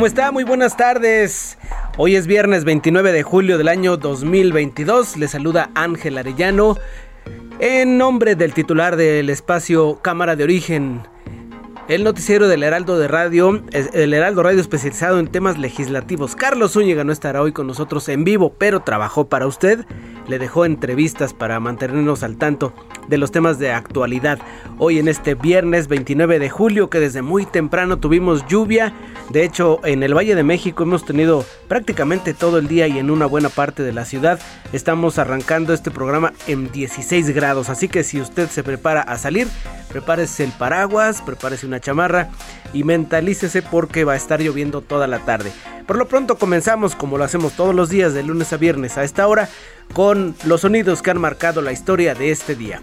¿Cómo está? Muy buenas tardes. Hoy es viernes 29 de julio del año 2022. Le saluda Ángel Arellano en nombre del titular del espacio Cámara de Origen. El noticiero del Heraldo de Radio, el Heraldo Radio especializado en temas legislativos. Carlos Zúñiga no estará hoy con nosotros en vivo, pero trabajó para usted. Le dejó entrevistas para mantenernos al tanto de los temas de actualidad. Hoy en este viernes 29 de julio, que desde muy temprano tuvimos lluvia. De hecho, en el Valle de México hemos tenido prácticamente todo el día y en una buena parte de la ciudad. Estamos arrancando este programa en 16 grados. Así que si usted se prepara a salir, prepárese el paraguas, prepárese una chamarra y mentalícese porque va a estar lloviendo toda la tarde. Por lo pronto comenzamos como lo hacemos todos los días de lunes a viernes a esta hora con los sonidos que han marcado la historia de este día.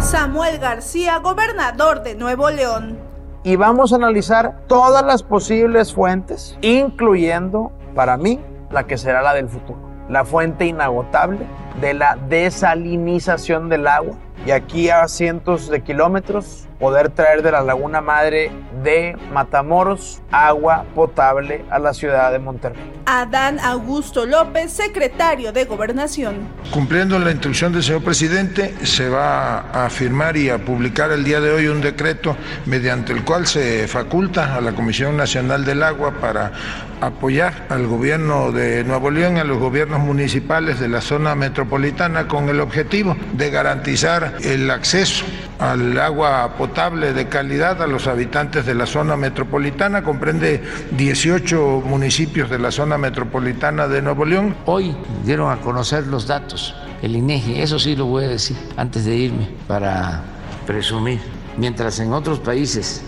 Samuel García, gobernador de Nuevo León. Y vamos a analizar todas las posibles fuentes, incluyendo, para mí, la que será la del futuro. La fuente inagotable de la desalinización del agua. Y aquí a cientos de kilómetros poder traer de la laguna madre de Matamoros agua potable a la ciudad de Monterrey. Adán Augusto López, secretario de Gobernación. Cumpliendo la instrucción del señor presidente, se va a firmar y a publicar el día de hoy un decreto mediante el cual se faculta a la Comisión Nacional del Agua para apoyar al gobierno de Nuevo León, a los gobiernos municipales de la zona metropolitana con el objetivo de garantizar el acceso al agua potable de calidad a los habitantes de la zona metropolitana. Comprende 18 municipios de la zona metropolitana de Nuevo León. Hoy dieron a conocer los datos, el INEGI, eso sí lo voy a decir antes de irme para presumir. Mientras en otros países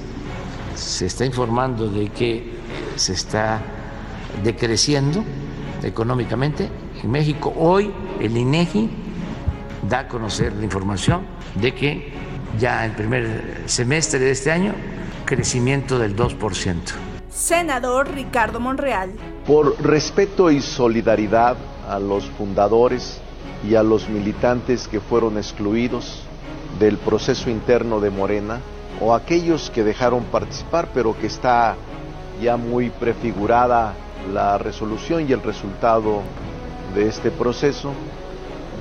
se está informando de que se está decreciendo económicamente, en México hoy el INEGI da a conocer la información de que ya el primer semestre de este año, crecimiento del 2%. Senador Ricardo Monreal. Por respeto y solidaridad a los fundadores y a los militantes que fueron excluidos del proceso interno de Morena, o aquellos que dejaron participar, pero que está ya muy prefigurada la resolución y el resultado de este proceso,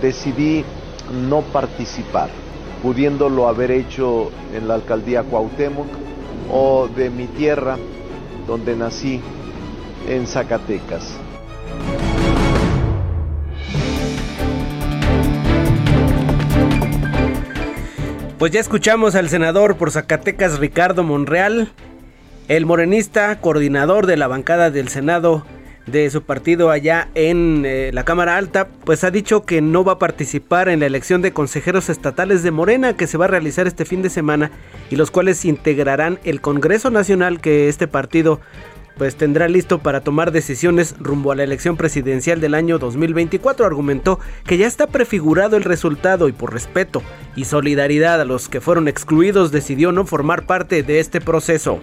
decidí no participar pudiéndolo haber hecho en la alcaldía Cuauhtémoc o de mi tierra donde nací en Zacatecas. Pues ya escuchamos al senador por Zacatecas Ricardo Monreal, el morenista coordinador de la bancada del Senado de su partido allá en eh, la Cámara Alta, pues ha dicho que no va a participar en la elección de consejeros estatales de Morena que se va a realizar este fin de semana y los cuales integrarán el Congreso Nacional que este partido pues tendrá listo para tomar decisiones rumbo a la elección presidencial del año 2024. Argumentó que ya está prefigurado el resultado y por respeto y solidaridad a los que fueron excluidos decidió no formar parte de este proceso.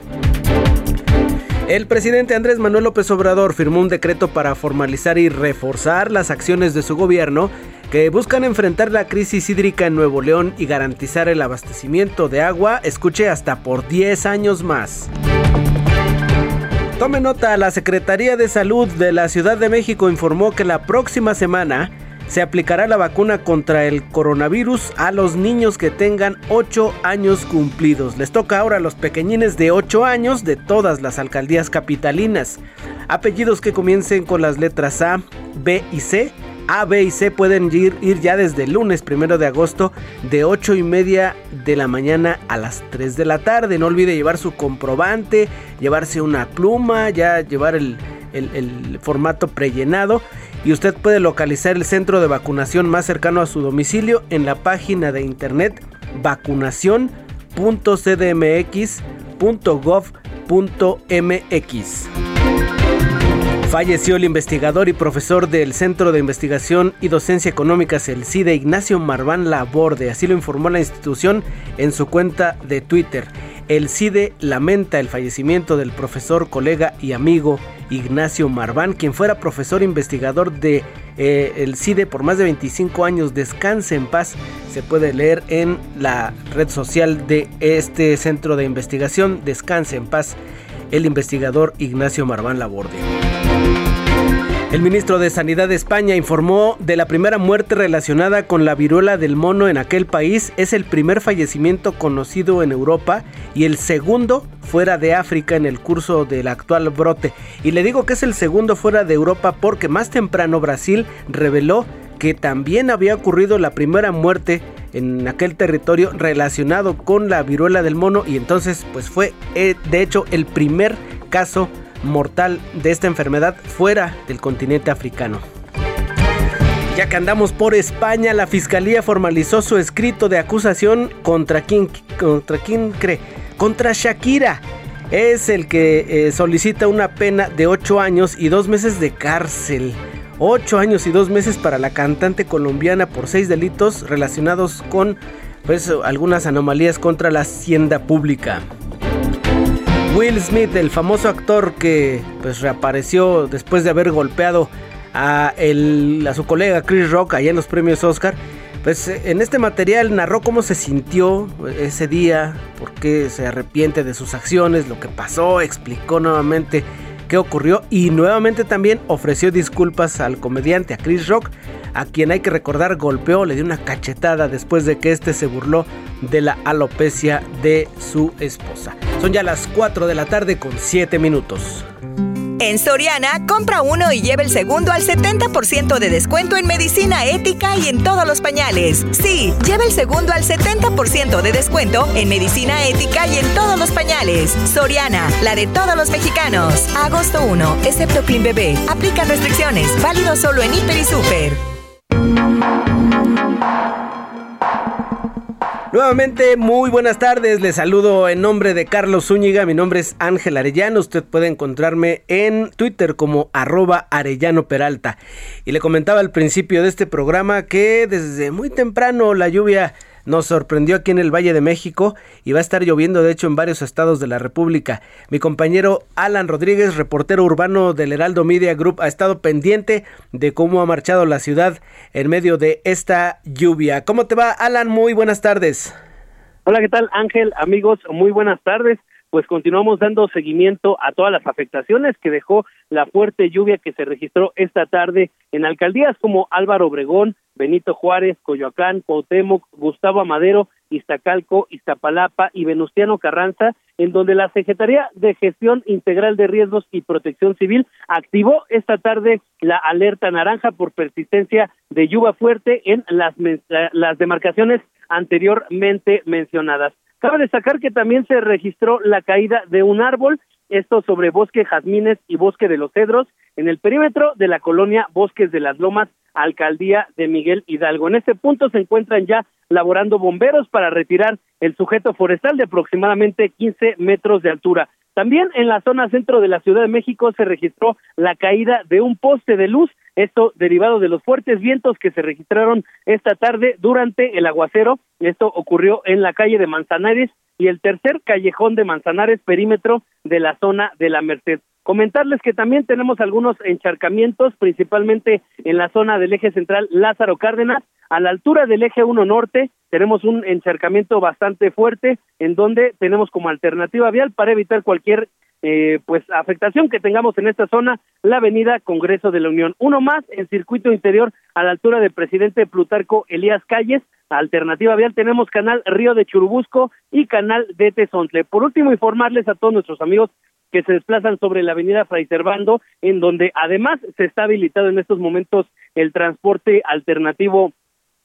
El presidente Andrés Manuel López Obrador firmó un decreto para formalizar y reforzar las acciones de su gobierno que buscan enfrentar la crisis hídrica en Nuevo León y garantizar el abastecimiento de agua, escuche, hasta por 10 años más. Tome nota, la Secretaría de Salud de la Ciudad de México informó que la próxima semana se aplicará la vacuna contra el coronavirus a los niños que tengan 8 años cumplidos. Les toca ahora a los pequeñines de 8 años de todas las alcaldías capitalinas. Apellidos que comiencen con las letras A, B y C a, B y C pueden ir, ya desde el lunes primero de agosto de 8 y media de la mañana a las 3 de la tarde. No olvide llevar su comprobante, llevarse una pluma, ya llevar el, formato prellenado. Y usted puede localizar el centro de vacunación más cercano a su domicilio en la página de internet vacunación.cdmx.gov.mx. Falleció el investigador y profesor del Centro de Investigación y Docencia Económicas, el CIDE, Ignacio Marván Laborde. Así lo informó la institución en su cuenta de Twitter. El CIDE lamenta el fallecimiento del profesor, colega y amigo Ignacio Marván, quien fuera profesor investigador de eh, el CIDE por más de 25 años. Descanse en paz. Se puede leer en la red social de este centro de investigación. Descanse en paz el investigador Ignacio Marván Laborde. El ministro de Sanidad de España informó de la primera muerte relacionada con la viruela del mono en aquel país. Es el primer fallecimiento conocido en Europa y el segundo fuera de África en el curso del actual brote. Y le digo que es el segundo fuera de Europa porque más temprano Brasil reveló que también había ocurrido la primera muerte en aquel territorio relacionado con la viruela del mono y entonces pues fue eh, de hecho el primer caso mortal de esta enfermedad fuera del continente africano. Ya que andamos por España, la fiscalía formalizó su escrito de acusación contra quién, contra cree, contra Shakira. Es el que eh, solicita una pena de 8 años y 2 meses de cárcel. 8 años y 2 meses para la cantante colombiana por 6 delitos relacionados con pues, algunas anomalías contra la hacienda pública. Will Smith, el famoso actor que pues reapareció después de haber golpeado a, su colega Chris Rock allá en los premios Oscar, pues en este material narró cómo se sintió ese día, por qué se arrepiente de sus acciones, lo que pasó, explicó nuevamente qué ocurrió y nuevamente también ofreció disculpas al comediante, a Chris Rock, a quien hay que recordar golpeó, le dio una cachetada después de que este se burló de la alopecia de su esposa. Son ya las 4 de la tarde con 7 minutos. En Soriana, compra uno y lleve el segundo al 70% de descuento en medicina ética y en todos los pañales. Sí, lleve el segundo al 70% de descuento en medicina ética y en todos los pañales. Soriana, la de todos los mexicanos. Agosto 1, excepto Clean Bebé. Aplica restricciones. Válido solo en Hiper y Super. Nuevamente, muy buenas tardes. Les saludo en nombre de Carlos Zúñiga. Mi nombre es Ángel Arellano. Usted puede encontrarme en Twitter como arroba Arellano Peralta. Y le comentaba al principio de este programa que desde muy temprano la lluvia nos sorprendió aquí en el Valle de México y va a estar lloviendo de hecho en varios estados de la República. Mi compañero Alan Rodríguez, reportero urbano del Heraldo Media Group, ha estado pendiente de cómo ha marchado la ciudad en medio de esta lluvia. ¿Cómo te va, Alan? Muy buenas tardes. Hola, ¿qué tal, Ángel? Amigos, muy buenas tardes pues continuamos dando seguimiento a todas las afectaciones que dejó la fuerte lluvia que se registró esta tarde en alcaldías como Álvaro Obregón, Benito Juárez, Coyoacán, Cuauhtémoc, Gustavo Amadero, Iztacalco, Iztapalapa y Venustiano Carranza, en donde la Secretaría de Gestión Integral de Riesgos y Protección Civil activó esta tarde la alerta naranja por persistencia de lluvia fuerte en las, las demarcaciones anteriormente mencionadas. Cabe destacar que también se registró la caída de un árbol esto sobre Bosque Jazmines y Bosque de los Cedros, en el perímetro de la colonia Bosques de las Lomas, alcaldía de Miguel Hidalgo. En este punto se encuentran ya laborando bomberos para retirar el sujeto forestal de aproximadamente 15 metros de altura. También en la zona centro de la Ciudad de México se registró la caída de un poste de luz, esto derivado de los fuertes vientos que se registraron esta tarde durante el aguacero. Esto ocurrió en la calle de Manzanares y el tercer callejón de Manzanares, perímetro de la zona de la Merced. Comentarles que también tenemos algunos encharcamientos, principalmente en la zona del eje central Lázaro Cárdenas, a la altura del eje 1 norte, tenemos un encharcamiento bastante fuerte, en donde tenemos como alternativa vial para evitar cualquier eh, pues afectación que tengamos en esta zona, la avenida Congreso de la Unión. Uno más en circuito interior a la altura del presidente Plutarco Elías Calles, alternativa vial, tenemos canal Río de Churubusco y canal de Tezontle. Por último, informarles a todos nuestros amigos que se desplazan sobre la avenida Fray Servando, en donde además se está habilitado en estos momentos el transporte alternativo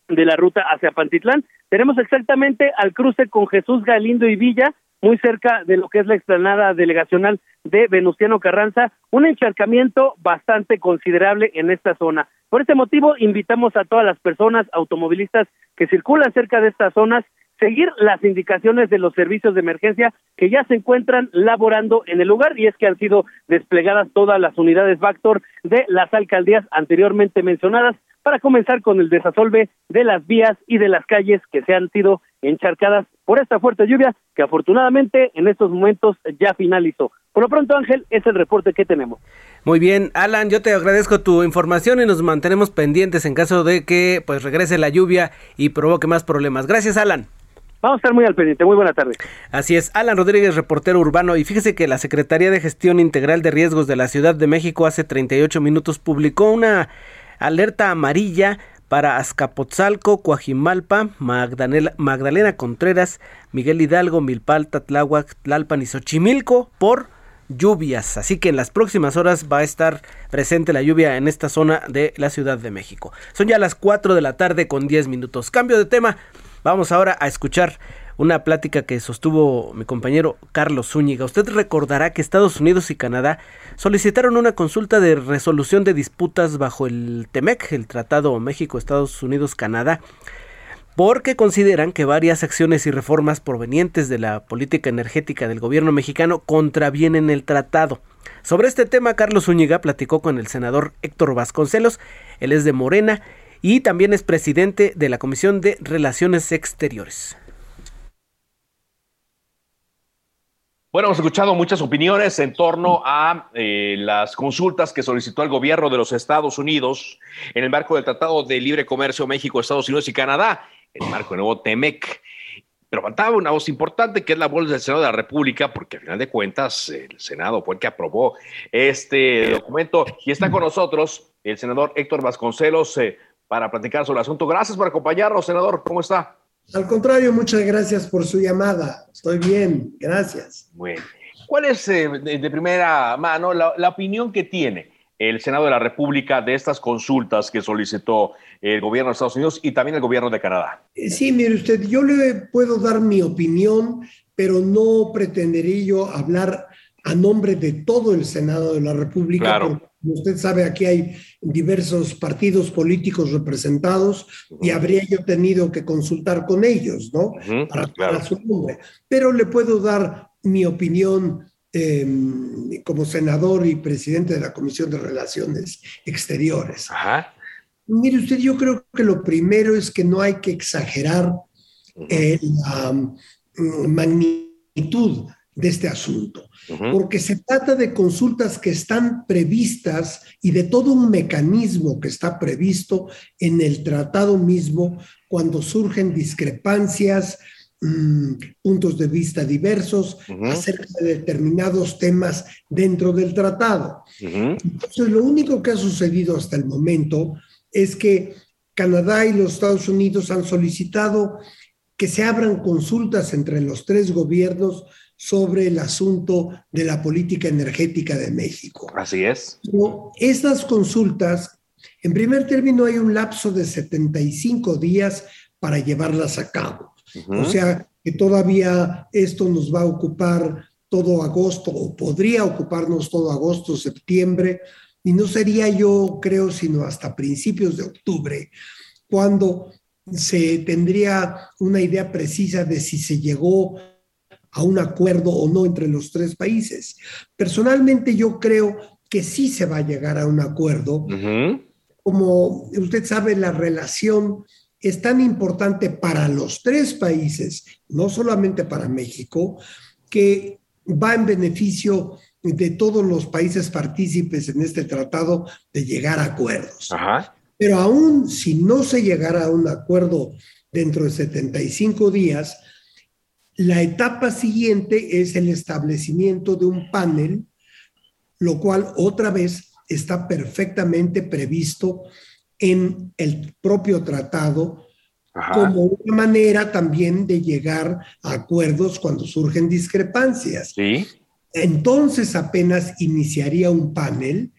de la ruta hacia Pantitlán. Tenemos exactamente al cruce con Jesús Galindo y Villa, muy cerca de lo que es la explanada delegacional de Venustiano Carranza, un encharcamiento bastante considerable en esta zona. Por este motivo, invitamos a todas las personas automovilistas que circulan cerca de estas zonas seguir las indicaciones de los servicios de emergencia que ya se encuentran laborando en el lugar y es que han sido desplegadas todas las unidades Vactor de las alcaldías anteriormente mencionadas para comenzar con el desasolve de las vías y de las calles que se han sido encharcadas por esta fuerte lluvia que afortunadamente en estos momentos ya finalizó. Por lo pronto, Ángel, es el reporte que tenemos. Muy bien, Alan, yo te agradezco tu información y nos mantenemos pendientes en caso de que pues regrese la lluvia y provoque más problemas. Gracias, Alan. Vamos a estar muy al pendiente. Muy buena tarde. Así es, Alan Rodríguez, reportero urbano. Y fíjese que la Secretaría de Gestión Integral de Riesgos de la Ciudad de México hace 38 minutos publicó una alerta amarilla para Azcapotzalco, Coajimalpa, Magdalena, Contreras, Miguel Hidalgo, Milpalta, Tláhuac, Tlalpan y Xochimilco por lluvias. Así que en las próximas horas va a estar presente la lluvia en esta zona de la Ciudad de México. Son ya las 4 de la tarde con 10 minutos. Cambio de tema. Vamos ahora a escuchar una plática que sostuvo mi compañero Carlos Zúñiga. Usted recordará que Estados Unidos y Canadá solicitaron una consulta de resolución de disputas bajo el TEMEC, el Tratado México-Estados Unidos-Canadá, porque consideran que varias acciones y reformas provenientes de la política energética del gobierno mexicano contravienen el tratado. Sobre este tema, Carlos Zúñiga platicó con el senador Héctor Vasconcelos, él es de Morena y también es presidente de la Comisión de Relaciones Exteriores. Bueno, hemos escuchado muchas opiniones en torno a eh, las consultas que solicitó el gobierno de los Estados Unidos en el marco del Tratado de Libre Comercio México, Estados Unidos y Canadá, en el marco del nuevo TEMEC. Pero faltaba una voz importante que es la voz del Senado de la República, porque al final de cuentas el Senado fue el que aprobó este documento. Y está con nosotros el senador Héctor Vasconcelos. Eh, para platicar sobre el asunto. Gracias por acompañarnos, senador. ¿Cómo está? Al contrario, muchas gracias por su llamada. Estoy bien, gracias. Bueno, ¿cuál es eh, de, primera mano la, opinión que tiene el Senado de la República de estas consultas que solicitó el gobierno de Estados Unidos y también el gobierno de Canadá? Eh, sí, mire usted, yo le puedo dar mi opinión, pero no pretendería yo hablar a nombre de todo el Senado de la República. Claro. Como usted sabe, aquí hay diversos partidos políticos representados y habría yo tenido que consultar con ellos, ¿no? para, su nombre. Pero le puedo dar mi opinión em, como senador y presidente de la Comisión de Relaciones Exteriores. Mire usted, yo creo que lo primero es que no hay que exagerar eh, la magnitud de este asunto, porque se trata de consultas que están previstas y de todo un mecanismo que está previsto en el tratado mismo cuando surgen discrepancias, mm, puntos de vista diversos acerca de determinados temas dentro del tratado. Entonces, lo único que ha sucedido hasta el momento es que Canadá y los Estados Unidos han solicitado que se abran consultas entre los tres gobiernos sobre el asunto de la política energética de México. Así es. estas consultas, en primer término, hay un lapso de 75 días para llevarlas a cabo. O sea, que todavía esto nos va a ocupar todo agosto o podría ocuparnos todo agosto, septiembre, y no sería yo, creo, sino hasta principios de octubre, cuando se tendría una idea precisa de si se llegó a un acuerdo o no entre los tres países. Personalmente yo creo que sí se va a llegar a un acuerdo. Como usted sabe, la relación es tan importante para los tres países, no solamente para México, que va en beneficio de todos los países partícipes en este tratado de llegar a acuerdos. Pero aún si no se llegara a un acuerdo dentro de 75 días, La etapa siguiente es el establecimiento de un panel, lo cual otra vez está perfectamente previsto en el propio tratado como una manera también de llegar a acuerdos cuando surgen discrepancias. Sí. Entonces apenas iniciaría un panel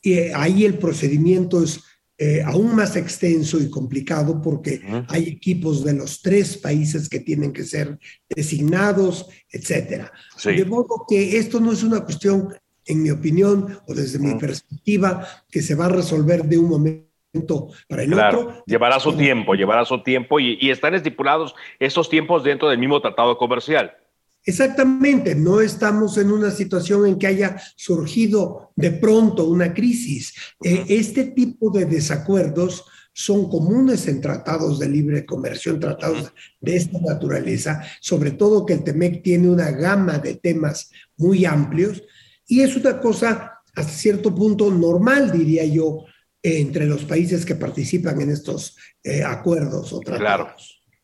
y ahí el procedimiento es eh, aún más extenso y complicado porque hay equipos de los tres países que tienen que ser designados, etcétera. De modo que esto no es una cuestión, en mi opinión o desde mi perspectiva, que se va a resolver de un momento para el otro. Llevará su tiempo, llevará su tiempo y, y están estipulados esos tiempos dentro del mismo tratado comercial. Exactamente, no estamos en una situación en que haya surgido de pronto una crisis. Eh, este tipo de desacuerdos son comunes en tratados de libre comercio, en tratados de esta naturaleza, sobre todo que el TEMEC tiene una gama de temas muy amplios y es una cosa hasta cierto punto normal, diría yo, entre los países que participan en estos eh, acuerdos o tratados. Claro,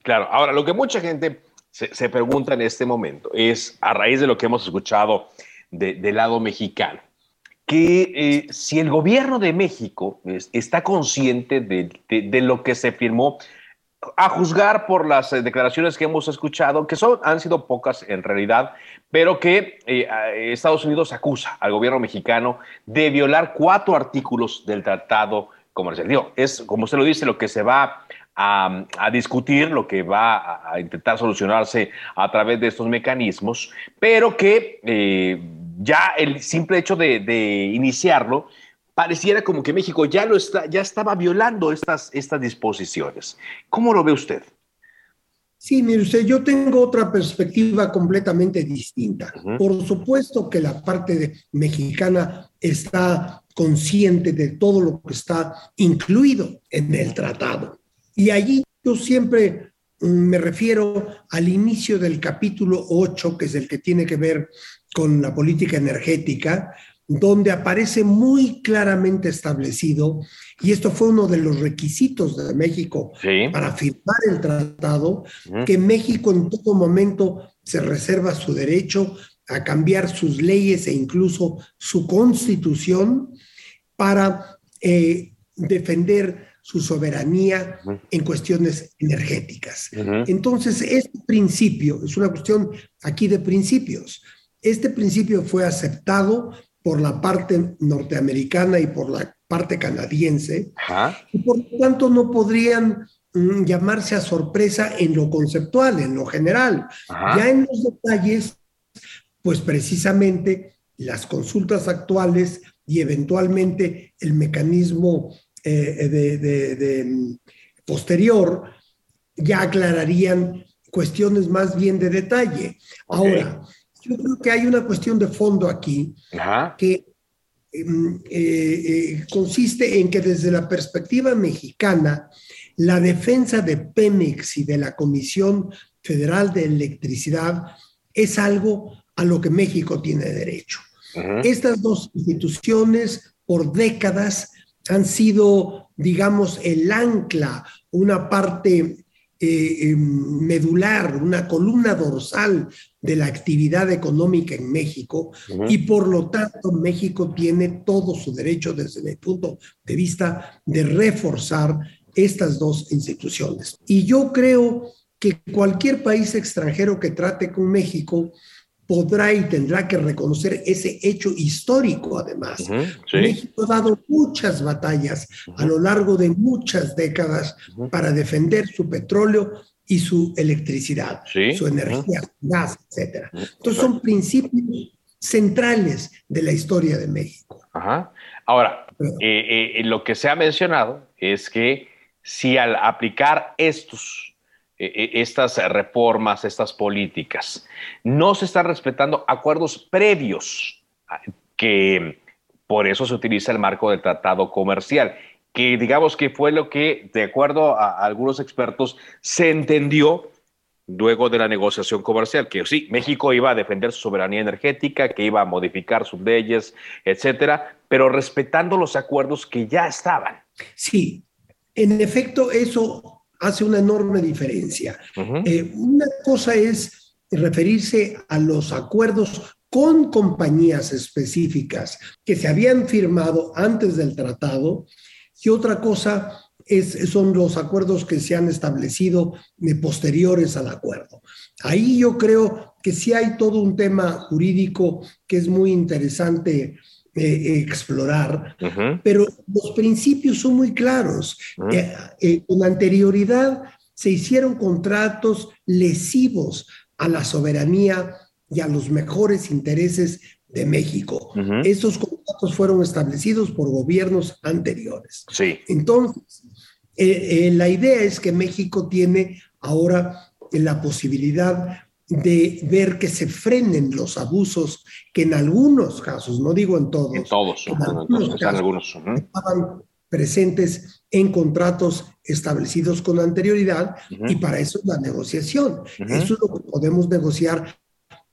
claro. Ahora, lo que mucha gente se, pregunta en este momento es, a raíz de lo que hemos escuchado del lado mexicano, que eh, si el gobierno de México está consciente de, lo que se firmó, a juzgar por las eh, declaraciones que hemos escuchado, que son, han sido pocas en realidad, pero que eh, Estados Unidos acusa al gobierno mexicano de violar cuatro artículos del tratado comercial. Digo, es, como usted lo dice, lo que se va a, discutir lo que va a, intentar solucionarse a través de estos mecanismos, pero que eh, ya el simple hecho de, iniciarlo pareciera como que México ya, lo está, ya estaba violando estas, estas disposiciones. ¿Cómo lo ve usted? Sí, mire usted, yo tengo otra perspectiva completamente distinta. Por supuesto que la parte mexicana está consciente de todo lo que está incluido en el tratado. Y allí yo siempre mm, me refiero al inicio del capítulo 8, que es el que tiene que ver con la política energética, donde aparece muy claramente establecido, y esto fue uno de los requisitos de México para firmar el tratado, que México en todo momento se reserva su derecho a cambiar sus leyes e incluso su constitución para eh, defender su soberanía en cuestiones energéticas. Entonces, este principio es una cuestión aquí de principios. Este principio fue aceptado por la parte norteamericana y por la parte canadiense, y por lo tanto no podrían mm, llamarse a sorpresa en lo conceptual, en lo general. Ya en los detalles, pues precisamente las consultas actuales y eventualmente el mecanismo eh, de, posterior ya aclararían cuestiones más bien de detalle. Ahora, yo creo que hay una cuestión de fondo aquí que em, eh, eh, consiste en que desde la perspectiva mexicana, la defensa de Pemex y de la Comisión Federal de Electricidad es algo a lo que México tiene derecho. Estas dos instituciones por décadas han sido, digamos, el ancla, una parte eh, em, medular, una columna dorsal de la actividad económica en México y por lo tanto México tiene todo su derecho desde mi punto de vista de reforzar estas dos instituciones. Y yo creo que cualquier país extranjero que trate con México podrá y tendrá que reconocer ese hecho histórico, además. México ha dado muchas batallas a lo largo de muchas décadas para defender su petróleo y su electricidad, su energía, su gas, etc. Entonces son principios centrales de la historia de México. Ahora, eh, eh, lo que se ha mencionado es que si al aplicar estos estas reformas, estas políticas. No se están respetando acuerdos previos, ah, que por eso se utiliza el marco del tratado comercial, que digamos que fue lo que, de acuerdo a algunos expertos, se entendió luego de la negociación comercial, que sí, México iba a defender su soberanía energética, que iba a modificar sus leyes, etcétera, pero respetando los acuerdos que ya estaban. Sí, en efecto, eso hace una enorme diferencia. Eh, una cosa es referirse a los acuerdos con compañías específicas que se habían firmado antes del tratado y otra cosa es, son los acuerdos que se han establecido de posteriores al acuerdo. Ahí yo creo que sí hay todo un tema jurídico que es muy interesante eh, explorar, pero los principios son muy claros. Eh, eh, con anterioridad se hicieron contratos lesivos a la soberanía y a los mejores intereses de México. Estos contratos fueron establecidos por gobiernos anteriores. Sí. Entonces, la idea es que México tiene ahora la posibilidad de ver que se frenen los abusos que en algunos casos, no digo en todos, en todos, en algunos, casos, algunos. estaban presentes en contratos establecidos con anterioridad y para eso es la negociación. Eso es lo que podemos negociar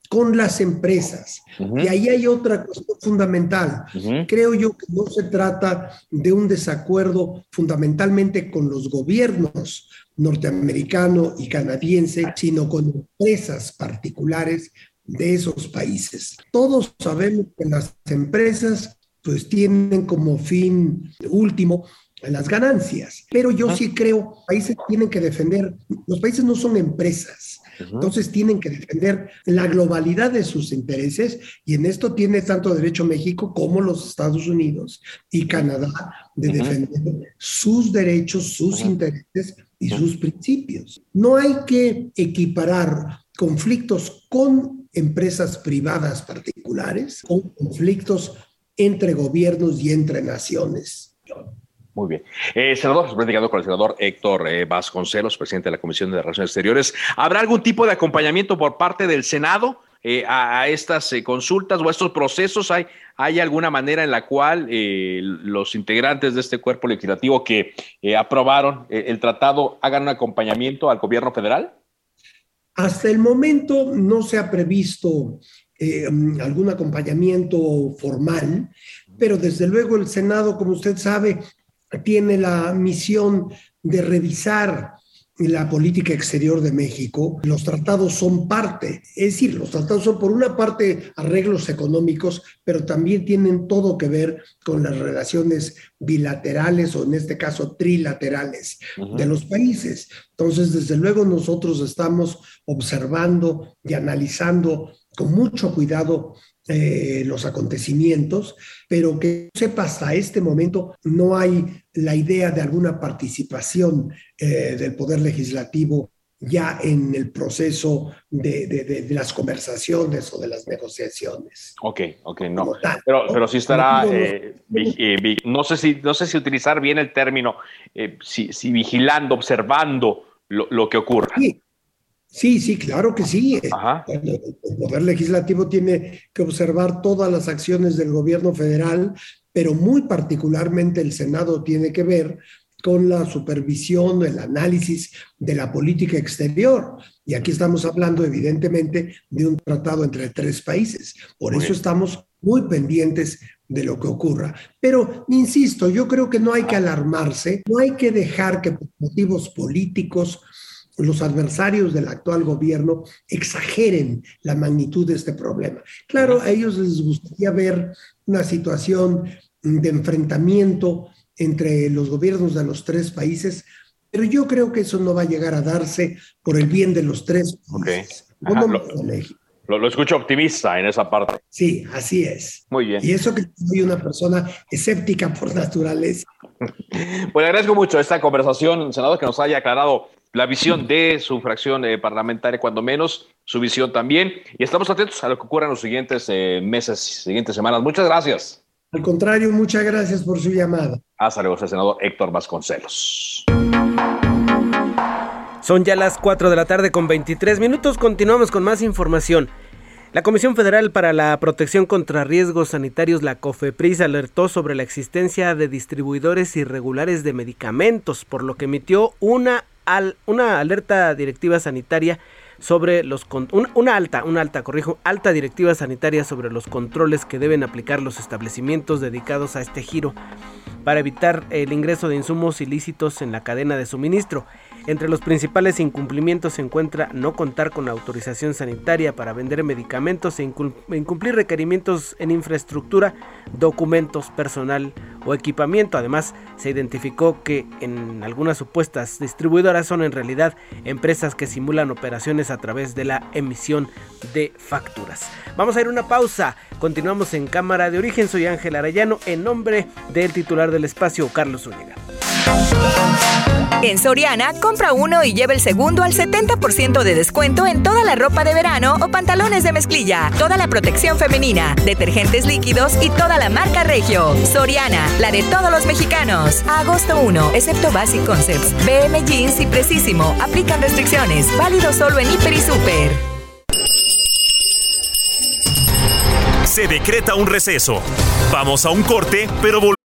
con las empresas. Y ahí hay otra cuestión fundamental. Creo yo que no se trata de un desacuerdo fundamentalmente con los gobiernos norteamericano y canadiense, sino con empresas particulares de esos países. Todos sabemos que las empresas pues tienen como fin último las ganancias, pero yo sí creo, países tienen que defender, los países no son empresas, entonces tienen que defender la globalidad de sus intereses y en esto tiene tanto derecho México como los Estados Unidos y Canadá de defender sus derechos, sus intereses y sus principios. No hay que equiparar conflictos con empresas privadas particulares con conflictos entre gobiernos y entre naciones. Muy bien. Eh, senador, estoy platicando con el senador Héctor eh, Vasconcelos, presidente de la Comisión de Relaciones Exteriores. ¿Habrá algún tipo de acompañamiento por parte del Senado eh, a, estas eh, consultas o a estos procesos? ¿Hay, ¿Hay alguna manera en la cual los integrantes de este cuerpo legislativo que aprobaron el tratado hagan un acompañamiento al gobierno federal? Hasta el momento no se ha previsto algún acompañamiento formal, pero desde luego el Senado, como usted sabe, tiene la misión de revisar la política exterior de México. Los tratados son parte, es decir, los tratados son por una parte arreglos económicos, pero también tienen todo que ver con las relaciones bilaterales o en este caso trilaterales de los países. Entonces, desde luego nosotros estamos observando y analizando con mucho cuidado eh, los acontecimientos, pero que sepa hasta este momento no hay la idea de alguna participación eh, del Poder Legislativo ya en el proceso de, las conversaciones o de las negociaciones. Ok, ok, no. pero, pero sí estará, eh, no, sé si, no sé si utilizar bien el término, si, si, vigilando, observando lo, lo que ocurra. Sí, Sí, sí, claro que sí. El, Poder Legislativo tiene que observar todas las acciones del gobierno federal, pero muy particularmente el Senado tiene que ver con la supervisión, el análisis de la política exterior. Y aquí estamos hablando, evidentemente, de un tratado entre tres países. Por eso estamos muy pendientes de lo que ocurra. Pero, insisto, yo creo que no hay que alarmarse, no hay que dejar que por motivos políticos los adversarios del actual gobierno exageren la magnitud de este problema. Claro, a ellos les gustaría ver una situación de enfrentamiento entre los gobiernos de los tres países, pero yo creo que eso no va a llegar a darse por el bien de los tres países. lo, lo, escucho optimista en esa parte. Sí, así es. Muy bien. Y eso que soy una persona escéptica por naturaleza. pues le agradezco mucho esta conversación, senador, que nos haya aclarado la visión de su fracción eh, parlamentaria, cuando menos, su visión también. Y estamos atentos a lo que ocurra en los siguientes eh, meses, siguientes semanas. Muchas gracias. Al contrario, muchas gracias por su llamada. Hasta luego, senador Héctor Vasconcelos. Son ya las 4 de la tarde con 23 minutos. Continuamos con más información. La Comisión Federal para la Protección contra Riesgos Sanitarios, la COFEPRIS, alertó sobre la existencia de distribuidores irregulares de medicamentos, por lo que emitió una una alerta directiva sanitaria sobre los una alta, una alta, corrijo, alta directiva sanitaria sobre los controles que deben aplicar los establecimientos dedicados a este giro para evitar el ingreso de insumos ilícitos en la cadena de suministro. Entre los principales incumplimientos se encuentra no contar con autorización sanitaria para vender medicamentos e incumplir requerimientos en infraestructura, documentos, personal o equipamiento. Además, se identificó que en algunas supuestas distribuidoras son en realidad empresas que simulan operaciones a través de la emisión de facturas. Vamos a ir a una pausa. Continuamos en Cámara de Origen. Soy Ángel Arellano en nombre del titular del espacio, Carlos Zúñiga. En Soriana, compra uno y lleva el segundo al 70% de descuento en toda la ropa de verano o pantalones de mezclilla, toda la protección femenina, detergentes líquidos y toda la marca Regio. Soriana, la de todos los mexicanos. agosto 1, excepto Basic Concepts, BM Jeans y Precisimo. Aplican restricciones. Válido solo en Hiper y Super. Se decreta un receso. Vamos a un corte, pero volvemos.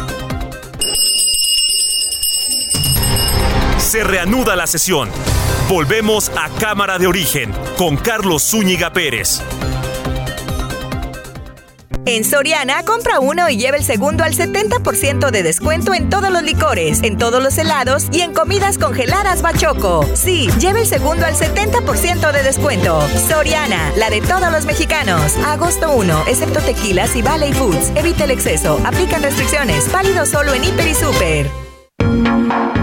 Se reanuda la sesión. Volvemos a Cámara de Origen con Carlos Zúñiga Pérez. En Soriana, compra uno y lleva el segundo al 70% de descuento en todos los licores, en todos los helados y en comidas congeladas Bachoco. Sí, lleva el segundo al 70% de descuento. Soriana, la de todos los mexicanos. Agosto 1, excepto tequilas y Valley Foods. Evita el exceso. Aplican restricciones. Válido solo en Hiper y Super.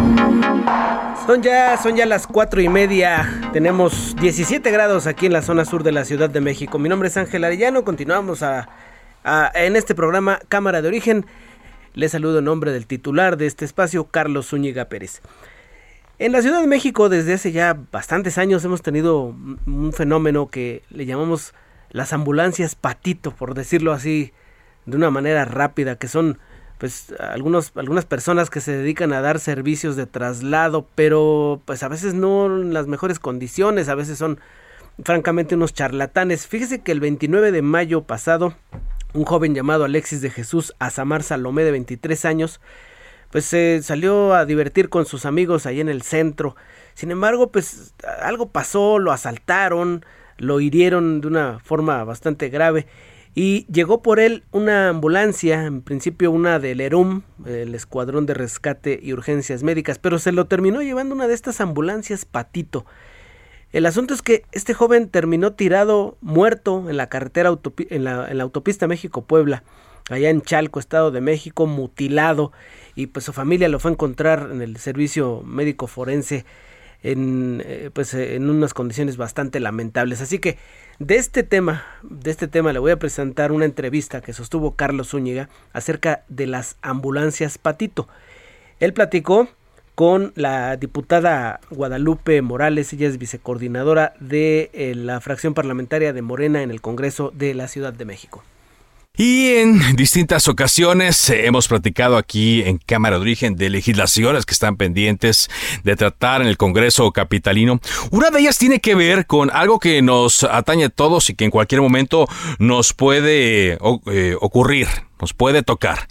Son ya, son ya las cuatro y media. Tenemos 17 grados aquí en la zona sur de la Ciudad de México. Mi nombre es Ángel Arellano. Continuamos en este programa Cámara de Origen. Les saludo en nombre del titular de este espacio, Carlos Zúñiga Pérez. En la Ciudad de México, desde hace ya bastantes años, hemos tenido un fenómeno que le llamamos las ambulancias patito, por decirlo así de una manera rápida, que son pues algunos, algunas personas que se dedican a dar servicios de traslado, pero pues a veces no en las mejores condiciones, a veces son francamente unos charlatanes. Fíjese que el 29 de mayo pasado, un joven llamado Alexis de Jesús Azamar Salomé de 23 años, pues se salió a divertir con sus amigos ahí en el centro. Sin embargo, pues algo pasó, lo asaltaron, lo hirieron de una forma bastante grave y llegó por él una ambulancia, en principio una del ERUM, el Escuadrón de Rescate y Urgencias Médicas, pero se lo terminó llevando una de estas ambulancias patito. El asunto es que este joven terminó tirado muerto en la carretera en la, en la autopista México-Puebla, allá en Chalco, Estado de México, mutilado, y pues su familia lo fue a encontrar en el servicio médico forense en, eh, pues, en unas condiciones bastante lamentables. Así que de este tema, de este tema le voy a presentar una entrevista que sostuvo Carlos Zúñiga acerca de las ambulancias Patito. Él platicó con la diputada Guadalupe Morales, ella es vicecoordinadora de eh, la fracción parlamentaria de Morena en el Congreso de la Ciudad de México. Y en distintas ocasiones hemos platicado aquí en Cámara de Origen de legislaciones que están pendientes de tratar en el Congreso Capitalino. Una de ellas tiene que ver con algo que nos atañe a todos y que en cualquier momento nos puede eh, ocurrir, nos puede tocar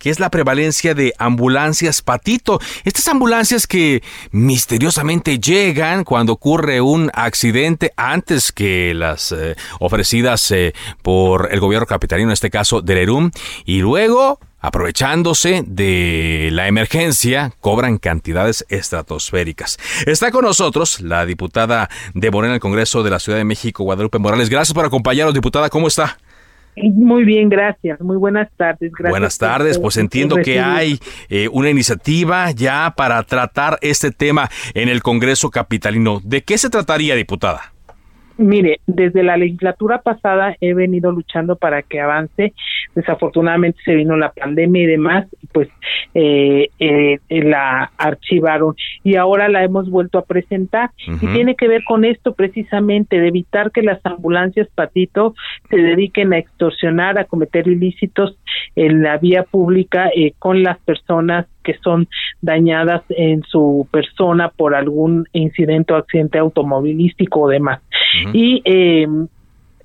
que es la prevalencia de ambulancias patito. Estas ambulancias que misteriosamente llegan cuando ocurre un accidente antes que las eh, ofrecidas eh, por el gobierno capitalino, en este caso del ERUM, y luego aprovechándose de la emergencia, cobran cantidades estratosféricas. Está con nosotros la diputada de Morena del Congreso de la Ciudad de México, Guadalupe Morales. Gracias por acompañarnos, diputada. ¿Cómo está? Muy bien, gracias. Muy buenas tardes. buenas tardes. Pues entiendo que hay eh, una iniciativa ya para tratar este tema en el Congreso Capitalino. ¿De qué se trataría, diputada? Mire, desde la legislatura pasada he venido luchando para que avance. Desafortunadamente se vino la pandemia y demás, pues eh, eh, la archivaron y ahora la hemos vuelto a presentar. Y tiene que ver con esto precisamente, de evitar que las ambulancias patito se dediquen a extorsionar, a cometer ilícitos en la vía pública eh, con las personas que son dañadas en su persona por algún incidente o accidente automovilístico o demás. Y eh,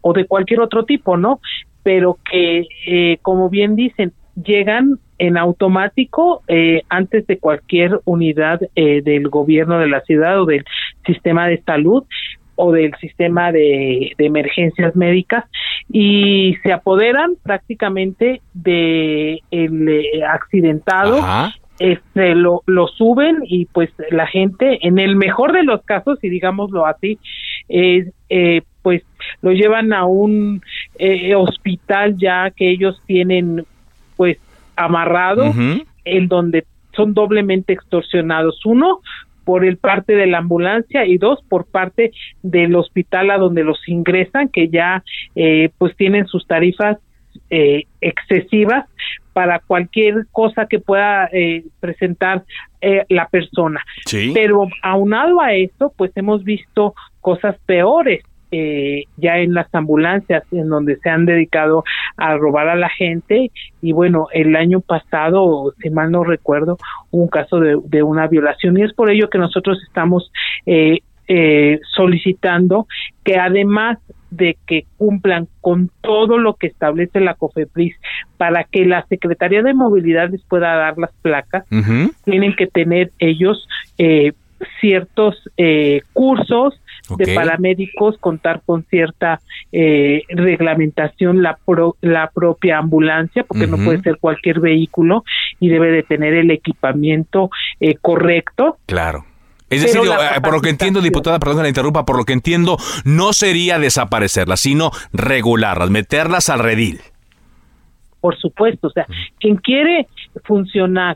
o de cualquier otro tipo, ¿no? Pero que, eh, como bien dicen, llegan en automático eh, antes de cualquier unidad eh, del gobierno de la ciudad o del sistema de salud o del sistema de, emergencias médicas y se apoderan prácticamente de el eh, accidentado este lo, lo suben y pues la gente en el mejor de los casos y digámoslo así eh, pues lo llevan a un eh, hospital ya que ellos tienen pues amarrado en donde son doblemente extorsionados. Uno por el parte de la ambulancia y dos por parte del hospital a donde los ingresan que ya eh, pues tienen sus tarifas eh, excesivas para cualquier cosa que pueda eh, presentar eh, la persona. Pero aunado a eso, pues hemos visto cosas peores. ya en las ambulancias en donde se han dedicado a robar a la gente y bueno el año pasado si mal no recuerdo hubo un caso de, de una violación y es por ello que nosotros estamos eh, eh, solicitando que además de que cumplan con todo lo que establece la COFEPRIS para que la Secretaría de Movilidad les pueda dar las placas, tienen que tener ellos eh, ciertos eh, cursos de paramédicos, contar con cierta eh, reglamentación la, la propia ambulancia, porque no puede ser cualquier vehículo y debe de tener el equipamiento eh, correcto. Claro. Es decir, eh, por lo que entiendo, diputada, perdón que la interrumpa, por lo que entiendo, no sería desaparecerlas, sino regularlas, meterlas al redil. Por supuesto, o sea, quien quiere funcionar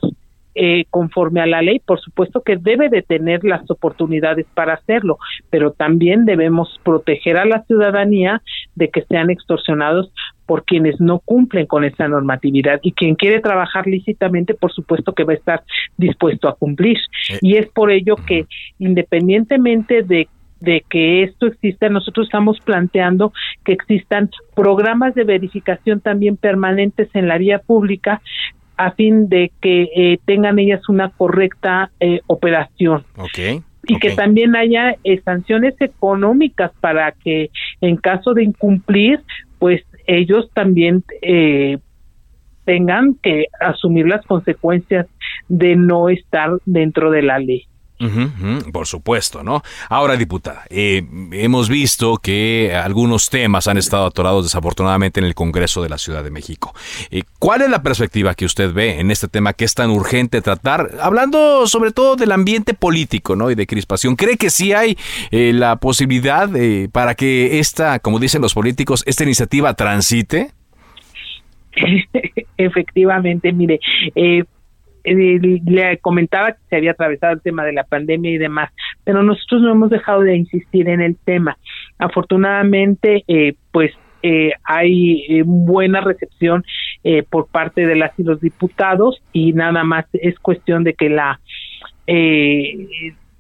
eh, conforme a la ley, por supuesto que debe de tener las oportunidades para hacerlo, pero también debemos proteger a la ciudadanía de que sean extorsionados por quienes no cumplen con esa normatividad y quien quiere trabajar lícitamente, por supuesto que va a estar dispuesto a cumplir. Y es por ello que independientemente de de que esto exista, nosotros estamos planteando que existan programas de verificación también permanentes en la vía pública a fin de que eh, tengan ellas una correcta eh, operación. Y que también haya eh, sanciones económicas para que en caso de incumplir, pues ellos también tengan que asumir las consecuencias de no estar dentro de la ley por supuesto, ¿no? Ahora, diputada, eh, hemos visto que algunos temas han estado atorados desafortunadamente en el Congreso de la Ciudad de México. Eh, ¿Cuál es la perspectiva que usted ve en este tema que es tan urgente tratar? Hablando sobre todo del ambiente político, ¿no? Y de crispación. ¿Cree que sí hay eh, la posibilidad para que esta, como dicen los políticos, esta iniciativa transite? Efectivamente, mire, eh, eh, le comentaba que se había atravesado el tema de la pandemia y demás, pero nosotros no hemos dejado de insistir en el tema. Afortunadamente, eh, pues eh, hay buena recepción por parte de las y los diputados y nada más es cuestión de que la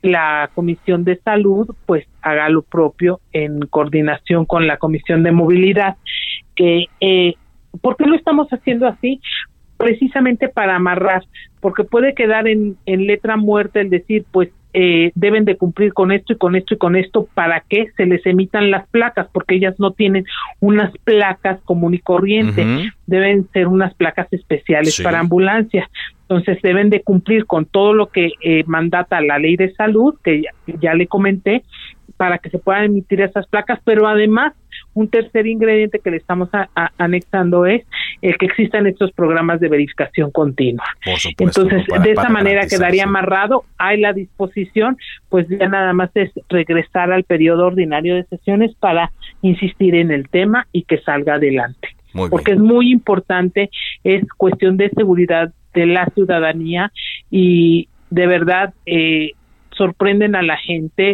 la Comisión de Salud pues haga lo propio en coordinación con la Comisión de Movilidad ¿Por qué lo estamos haciendo así? Precisamente para amarrar, porque puede quedar en, en letra muerta el decir, pues eh, deben de cumplir con esto y con esto y con esto para que se les emitan las placas, porque ellas no tienen unas placas común y corriente, deben ser unas placas especiales para ambulancia. Entonces deben de cumplir con todo lo que eh, mandata la ley de salud, que ya le comenté, para que se puedan emitir esas placas, pero además un tercer ingrediente que le estamos anexando es el que existan estos programas de verificación continua. Entonces, de esa manera quedaría amarrado, hay la disposición, pues ya nada más es regresar al periodo ordinario de sesiones para insistir en el tema y que salga adelante. Porque es muy importante, es cuestión de seguridad de la ciudadanía y de verdad eh, sorprenden a la gente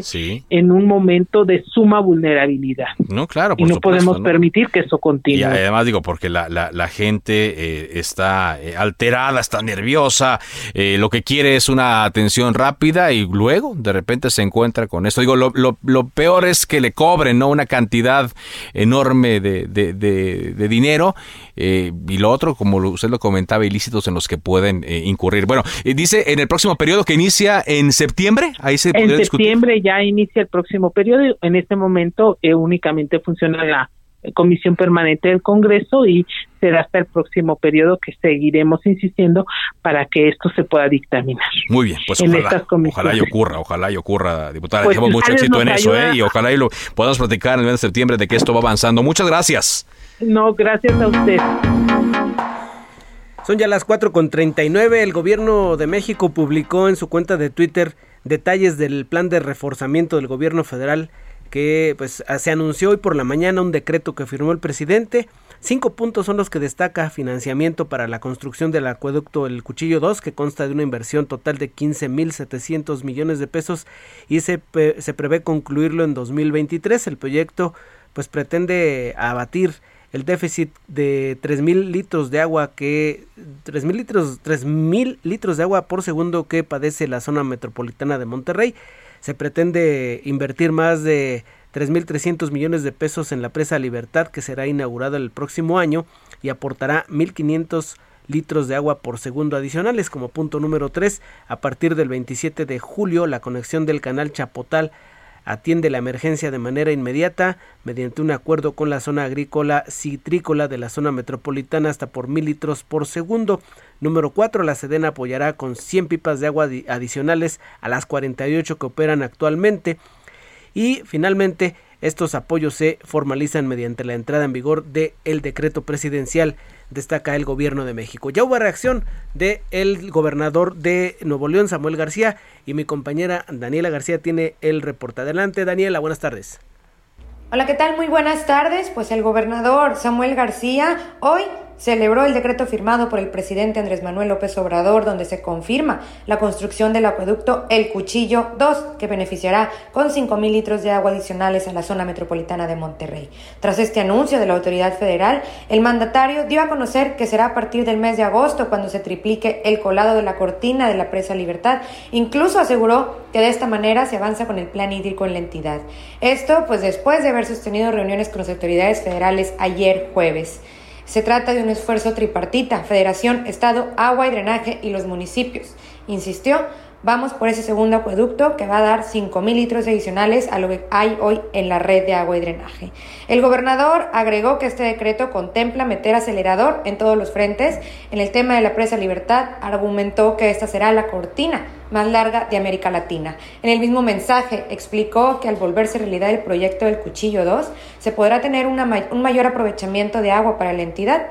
en un momento de suma vulnerabilidad. No, claro, y no podemos permitir que eso continúe. Y además digo, porque la, la, gente eh, está eh, alterada, está nerviosa, eh, lo que quiere es una atención rápida y luego de repente se encuentra con esto. Digo, lo, lo, lo peor es que le cobren ¿no? una cantidad enorme de, de, de, dinero y lo otro, como usted lo comentaba, ilícitos en los que pueden incurrir. Bueno, dice en el próximo periodo que inicia en septiembre, ahí se En septiembre ya inicia el próximo periodo. En este momento eh, únicamente funciona la Comisión Permanente del Congreso y será hasta el próximo periodo que seguiremos insistiendo para que esto se pueda dictaminar. Muy bien, pues ojalá, ojalá y ocurra, ojalá y ocurra, diputada. Pues, mucho éxito en eso, ¿eh? Y ojalá y lo podamos platicar en el mes de septiembre de que esto va avanzando. Muchas gracias. No, gracias a usted. Son ya las 4.39. El gobierno de México publicó en su cuenta de Twitter detalles del plan de reforzamiento del gobierno federal que pues se anunció hoy por la mañana un decreto que firmó el presidente. Cinco puntos son los que destaca financiamiento para la construcción del acueducto El Cuchillo 2, que consta de una inversión total de 15.700 millones de pesos y se, se prevé concluirlo en 2023. El proyecto pues pretende abatir el déficit de 3.000 litros de agua que 3.000 litros 3.000 litros de agua por segundo que padece la zona metropolitana de Monterrey. Se pretende invertir más de 3.300 millones de pesos en la presa Libertad que será inaugurada el próximo año y aportará 1.500 litros de agua por segundo adicionales. Como punto número 3, a partir del 27 de julio, la conexión del canal Chapotal atiende la emergencia de manera inmediata mediante un acuerdo con la zona agrícola citrícola de la zona metropolitana hasta por mil litros por segundo. Número 4. La Sedena apoyará con 100 pipas de agua adicionales a las 48 que operan actualmente. Y finalmente, estos apoyos se formalizan mediante la entrada en vigor del el decreto presidencial destaca el gobierno de México. Ya hubo reacción del el gobernador de Nuevo León, Samuel García, y mi compañera Daniela García tiene el reporte. Adelante, Daniela, buenas tardes. Hola, ¿qué tal? Muy buenas tardes. Pues el gobernador Samuel García hoy celebró el decreto firmado por el presidente Andrés Manuel López Obrador donde se confirma la construcción del acueducto El Cuchillo 2 que beneficiará con 5 mil litros de agua adicionales a la zona metropolitana de Monterrey. Tras este anuncio de la autoridad federal, el mandatario dio a conocer que será a partir del mes de agosto cuando se triplique el colado de la cortina de la presa Libertad. Incluso aseguró que de esta manera se avanza con el plan hídrico en la entidad. Esto pues después de haber sostenido reuniones con las autoridades federales ayer jueves. Se trata de un esfuerzo tripartita, Federación, Estado, Agua y Drenaje y los municipios. Insistió, vamos por ese segundo acueducto que va a dar 5.000 litros adicionales a lo que hay hoy en la red de agua y drenaje. El gobernador agregó que este decreto contempla meter acelerador en todos los frentes. En el tema de la presa Libertad, argumentó que esta será la cortina más larga de América Latina. En el mismo mensaje explicó que al volverse realidad el proyecto del Cuchillo 2, se podrá tener un mayor aprovechamiento de agua para la entidad.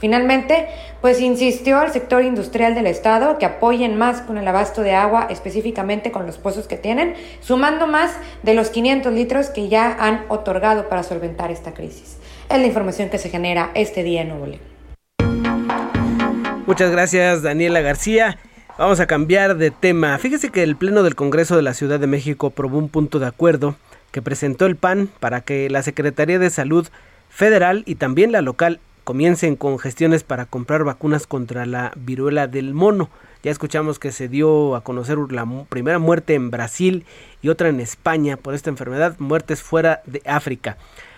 Finalmente, pues insistió al sector industrial del Estado que apoyen más con el abasto de agua, específicamente con los pozos que tienen, sumando más de los 500 litros que ya han otorgado para solventar esta crisis. Es la información que se genera este día en Nuevo. Muchas gracias, Daniela García. Vamos a cambiar de tema. Fíjese que el Pleno del Congreso de la Ciudad de México aprobó un punto de acuerdo que presentó el PAN para que la Secretaría de Salud Federal y también la local comiencen con gestiones para comprar vacunas contra la viruela del mono. Ya escuchamos que se dio a conocer la primera muerte en Brasil y otra en España por esta enfermedad, muertes fuera de África.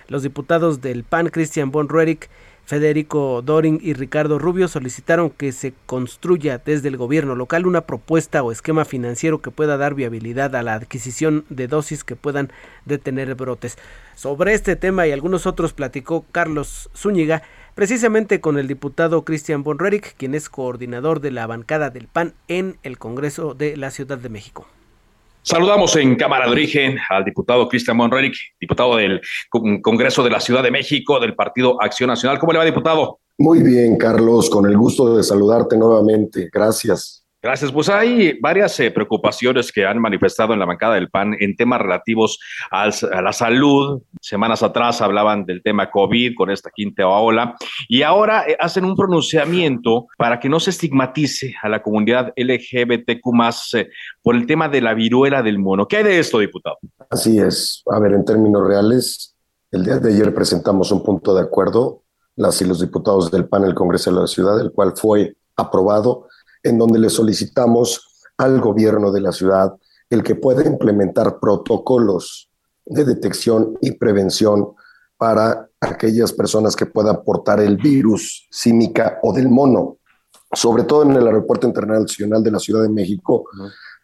Los diputados del PAN, Christian von Roerich, Federico Doring y Ricardo Rubio solicitaron que se construya desde el gobierno local una propuesta o esquema financiero que pueda dar viabilidad a la adquisición de dosis que puedan detener brotes. Sobre este tema y algunos otros platicó Carlos Zúñiga, precisamente con el diputado Cristian von quien es coordinador de la bancada del PAN en el Congreso de la Ciudad de México. Saludamos en Cámara de Origen al diputado Cristian Monreric, diputado del Congreso de la Ciudad de México del Partido Acción Nacional. ¿Cómo le va, diputado? Muy bien, Carlos, con el gusto de saludarte nuevamente. Gracias. Gracias. Pues hay varias eh, preocupaciones que han manifestado en la bancada del PAN en temas relativos a la salud. Semanas atrás hablaban del tema COVID con esta quinta ola y ahora eh, hacen un pronunciamiento para que no se estigmatice a la comunidad LGBTQ más eh, por el tema de la viruela del mono. ¿Qué hay de esto, diputado? Así es. A ver, en términos reales, el día de ayer presentamos un punto de acuerdo, las y los diputados del PAN, el Congreso de la Ciudad, el cual fue aprobado en donde le solicitamos al gobierno de la ciudad el que pueda implementar protocolos de detección y prevención para aquellas personas que puedan portar el virus símica o del mono, sobre todo en el Aeropuerto Internacional de la Ciudad de México,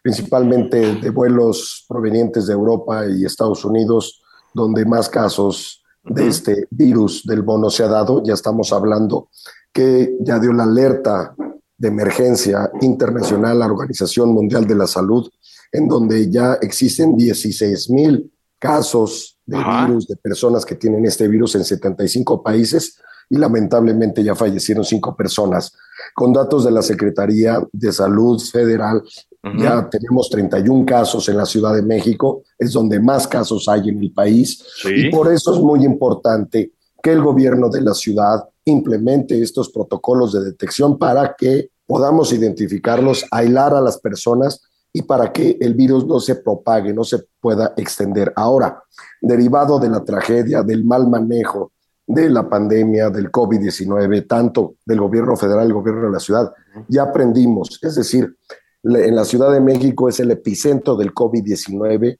principalmente de vuelos provenientes de Europa y Estados Unidos, donde más casos de este virus del mono se ha dado. Ya estamos hablando que ya dio la alerta de emergencia internacional, la Organización Mundial de la Salud, en donde ya existen 16 mil casos de virus, de personas que tienen este virus en 75 países y lamentablemente ya fallecieron cinco personas. Con datos de la Secretaría de Salud Federal, ya tenemos 31 casos en la Ciudad de México, es donde más casos hay en el país. Y por eso es muy importante que el gobierno de la ciudad implemente estos protocolos de detección para que podamos identificarlos, aislar a las personas y para que el virus no se propague, no se pueda extender. Ahora, derivado de la tragedia, del mal manejo de la pandemia, del COVID-19, tanto del gobierno federal, el gobierno de la ciudad, ya aprendimos, es decir, en la Ciudad de México es el epicentro del COVID-19,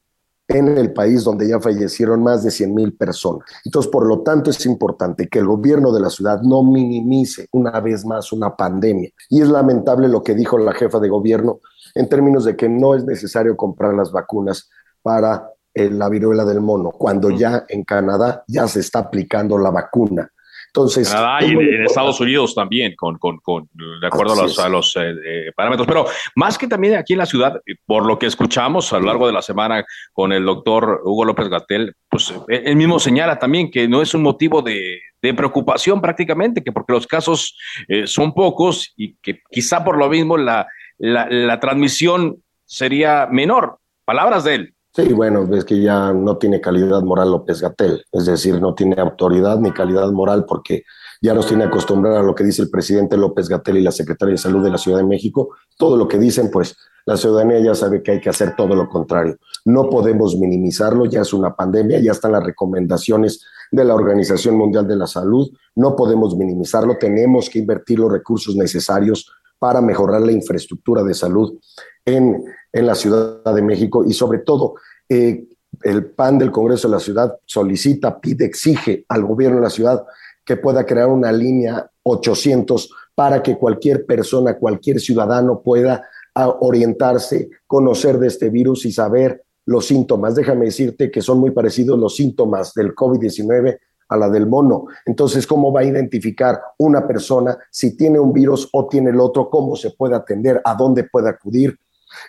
en el país donde ya fallecieron más de 100 mil personas. Entonces, por lo tanto, es importante que el gobierno de la ciudad no minimice una vez más una pandemia. Y es lamentable lo que dijo la jefa de gobierno en términos de que no es necesario comprar las vacunas para eh, la viruela del mono, cuando ya en Canadá ya se está aplicando la vacuna. Entonces, Canadá y en, Estados Unidos también, con, con, con de acuerdo a los, a los eh, eh, parámetros. Pero más que también aquí en la ciudad, por lo que escuchamos a lo largo de la semana con el doctor Hugo López Gatel, pues eh, él mismo señala también que no es un motivo de, de preocupación prácticamente, que porque los casos son pocos y que quizá por lo mismo la, la, la transmisión sería menor. Palabras de él. Sí, bueno, es que ya no tiene calidad moral López Gatel, es decir, no tiene autoridad ni calidad moral porque ya nos tiene acostumbrado a lo que dice el presidente López Gatel y la secretaria de Salud de la Ciudad de México. Todo lo que dicen, pues la ciudadanía ya sabe que hay que hacer todo lo contrario. No podemos minimizarlo, ya es una pandemia, ya están las recomendaciones de la Organización Mundial de la Salud, no podemos minimizarlo, tenemos que invertir los recursos necesarios para mejorar la infraestructura de salud en, en la Ciudad de México y sobre todo eh, el PAN del Congreso de la Ciudad solicita, pide, exige al gobierno de la ciudad que pueda crear una línea 800 para que cualquier persona, cualquier ciudadano pueda ah, orientarse, conocer de este virus y saber los síntomas. Déjame decirte que son muy parecidos los síntomas del COVID-19 a la del mono. Entonces, ¿cómo va a identificar una persona si tiene un virus o tiene el otro? ¿Cómo se puede atender? ¿A dónde puede acudir?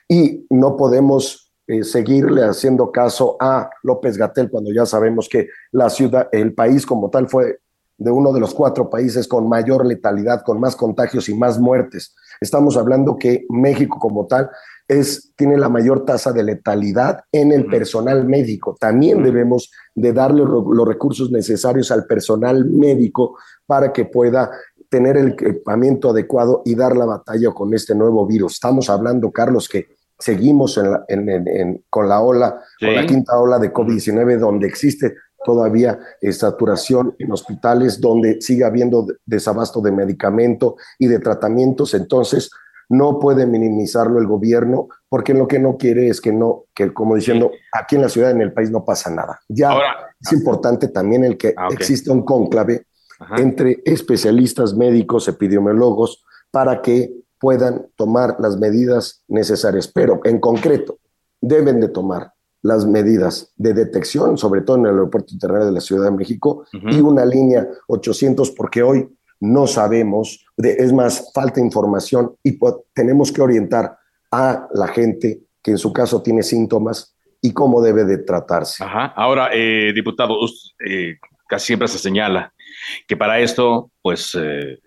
Y no podemos eh, seguirle haciendo caso a López Gatel cuando ya sabemos que la ciudad, el país como tal fue de uno de los cuatro países con mayor letalidad, con más contagios y más muertes. Estamos hablando que México como tal es, tiene la mayor tasa de letalidad en el personal médico. También debemos de darle los recursos necesarios al personal médico para que pueda tener el equipamiento adecuado y dar la batalla con este nuevo virus. Estamos hablando, Carlos, que seguimos con la ola, con la quinta ola de COVID-19, donde existe todavía saturación en hospitales, donde sigue habiendo desabasto de medicamento y de tratamientos. Entonces, no puede minimizarlo el gobierno, porque lo que no quiere es que no, que como diciendo, aquí en la ciudad, en el país no pasa nada. Ya es importante también el que ah, exista un cónclave entre especialistas médicos, epidemiólogos, para que puedan tomar las medidas necesarias. Pero en concreto, deben de tomar las medidas de detección, sobre todo en el Aeropuerto Internacional de la Ciudad de México, y una línea 800, porque hoy no sabemos, es más, falta información y tenemos que orientar a la gente que en su caso tiene síntomas y cómo debe de tratarse. Ahora, eh, diputado, eh, casi siempre se señala que para esto, pues, eh,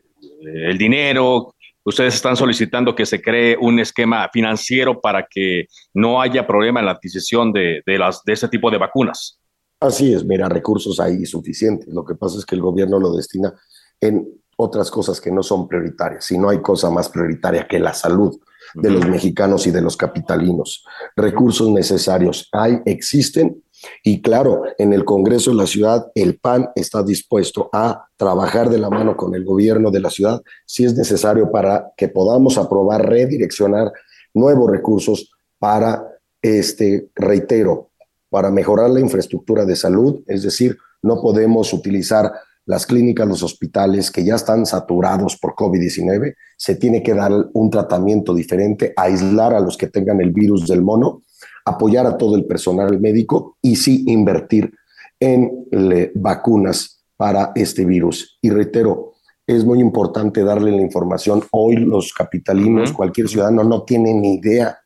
el dinero, ustedes están solicitando que se cree un esquema financiero para que no haya problema en la adquisición de, de, las, de ese tipo de vacunas. Así es, mira, recursos hay suficientes. Lo que pasa es que el gobierno lo destina en otras cosas que no son prioritarias. Si no hay cosa más prioritaria que la salud de los mexicanos y de los capitalinos. Recursos necesarios hay, existen. Y claro, en el Congreso de la Ciudad, el PAN está dispuesto a trabajar de la mano con el gobierno de la ciudad si es necesario para que podamos aprobar, redireccionar nuevos recursos para, este, reitero, para mejorar la infraestructura de salud, es decir, no podemos utilizar las clínicas, los hospitales que ya están saturados por COVID-19, se tiene que dar un tratamiento diferente, aislar a los que tengan el virus del mono, apoyar a todo el personal médico y sí invertir en vacunas para este virus. Y reitero, es muy importante darle la información. Hoy los capitalinos, cualquier ciudadano no tiene ni idea